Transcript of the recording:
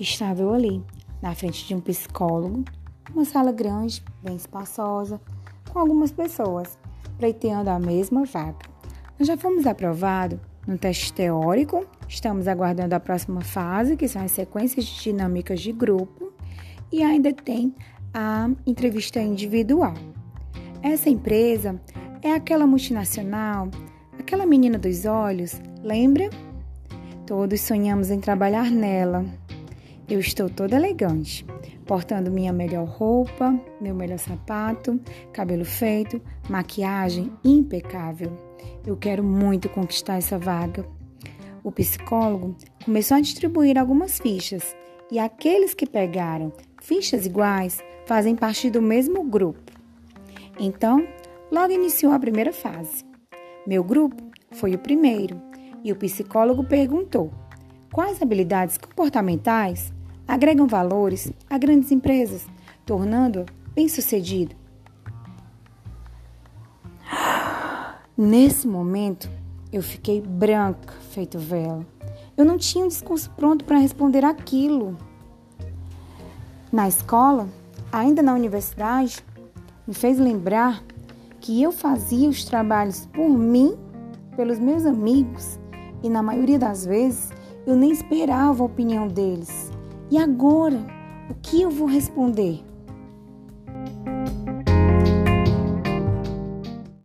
Estava eu ali, na frente de um psicólogo, uma sala grande, bem espaçosa, com algumas pessoas, pleiteando a mesma vaga. Nós já fomos aprovados no teste teórico, estamos aguardando a próxima fase, que são as sequências de dinâmicas de grupo, e ainda tem a entrevista individual. Essa empresa é aquela multinacional, aquela menina dos olhos, lembra? Todos sonhamos em trabalhar nela. Eu estou toda elegante, portando minha melhor roupa, meu melhor sapato, cabelo feito, maquiagem impecável. Eu quero muito conquistar essa vaga. O psicólogo começou a distribuir algumas fichas e aqueles que pegaram fichas iguais fazem parte do mesmo grupo. Então, logo iniciou a primeira fase. Meu grupo foi o primeiro e o psicólogo perguntou: quais habilidades comportamentais agregam valores a grandes empresas, tornando-a bem-sucedido. Nesse momento, eu fiquei branca, feito vela. Eu não tinha um discurso pronto para responder aquilo. Na escola, ainda na universidade, me fez lembrar que eu fazia os trabalhos por mim, pelos meus amigos, e na maioria das vezes eu nem esperava a opinião deles. E agora, o que eu vou responder?